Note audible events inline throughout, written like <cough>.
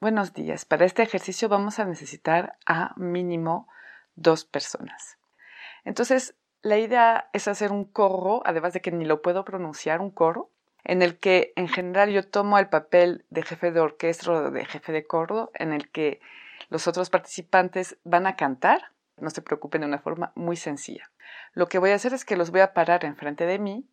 Buenos días. Para este ejercicio vamos a necesitar a mínimo dos personas. Entonces, la idea es hacer un coro, además de que ni lo puedo pronunciar, un coro, en el que en general yo tomo el papel de jefe de orquesta o de jefe de coro, en el que los otros participantes van a cantar. No se preocupen de una forma muy sencilla. Lo que voy a hacer es que los voy a parar enfrente de mí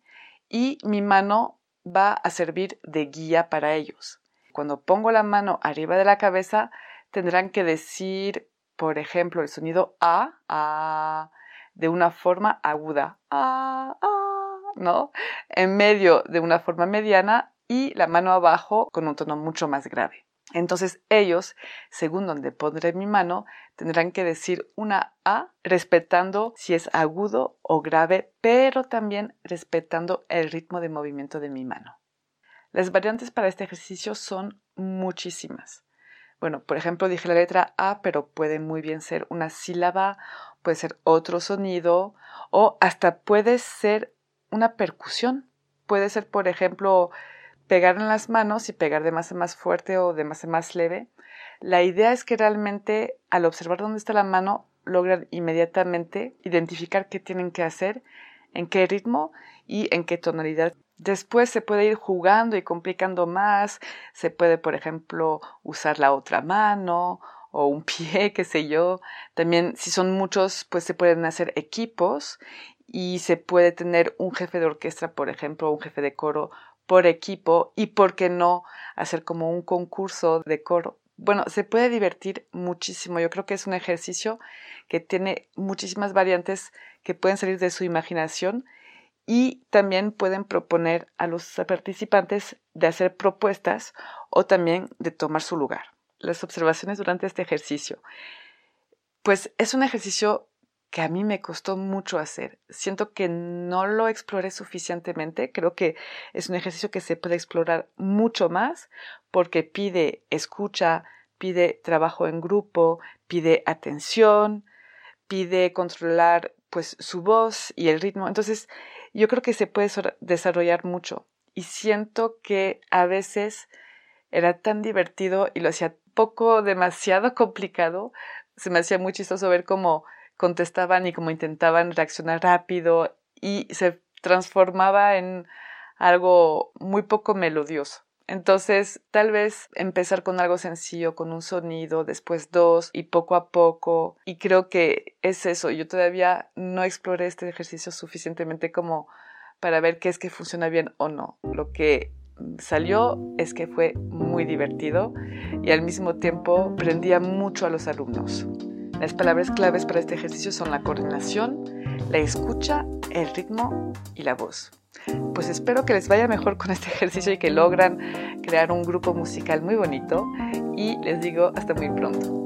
y mi mano va a servir de guía para ellos. Cuando pongo la mano arriba de la cabeza, tendrán que decir, por ejemplo, el sonido A, A, de una forma aguda, A, A, ¿no? En medio de una forma mediana y la mano abajo con un tono mucho más grave. Entonces ellos, según donde pondré mi mano, tendrán que decir una A respetando si es agudo o grave, pero también respetando el ritmo de movimiento de mi mano. Las variantes para este ejercicio son muchísimas. Bueno, por ejemplo, dije la letra A, pero puede muy bien ser una sílaba, puede ser otro sonido o hasta puede ser una percusión. Puede ser, por ejemplo, pegar en las manos y pegar de más en más fuerte o de más en más leve. La idea es que realmente al observar dónde está la mano logran inmediatamente identificar qué tienen que hacer, en qué ritmo y en qué tonalidad Después se puede ir jugando y complicando más. Se puede, por ejemplo, usar la otra mano o un <laughs> pie, qué sé yo. También, si son muchos, pues se pueden hacer equipos y se puede tener un jefe de orquesta, por ejemplo, un jefe de coro por equipo y, ¿por qué no, hacer como un concurso de coro? Bueno, se puede divertir muchísimo. Yo creo que es un ejercicio que tiene muchísimas variantes que pueden salir de su imaginación y también pueden proponer a los participantes de hacer propuestas o también de tomar su lugar. Las observaciones durante este ejercicio. Pues es un ejercicio que a mí me costó mucho hacer. Siento que no lo exploré suficientemente. Creo que es un ejercicio que se puede explorar mucho más porque pide escucha, pide trabajo en grupo, pide atención, pide controlar pues su voz y el ritmo. Entonces, yo creo que se puede desarrollar mucho y siento que a veces era tan divertido y lo hacía poco demasiado <laughs> complicado. Se me hacía muy chistoso ver cómo contestaban y cómo intentaban reaccionar rápido y se transformaba en algo muy poco melodioso. Entonces, tal vez empezar con algo sencillo, con un sonido, después dos y poco a poco. Y creo que es eso. Yo todavía no exploré este ejercicio suficientemente como para ver qué es que funciona bien o no. Lo que salió es que fue muy divertido y al mismo tiempo prendía mucho a los alumnos. Las palabras claves para este ejercicio son la coordinación, la escucha, el ritmo y la voz pues espero que les vaya mejor con este <laughs> ejercicio y que logran crear un grupo musical muy bonito y les digo hasta muy pronto.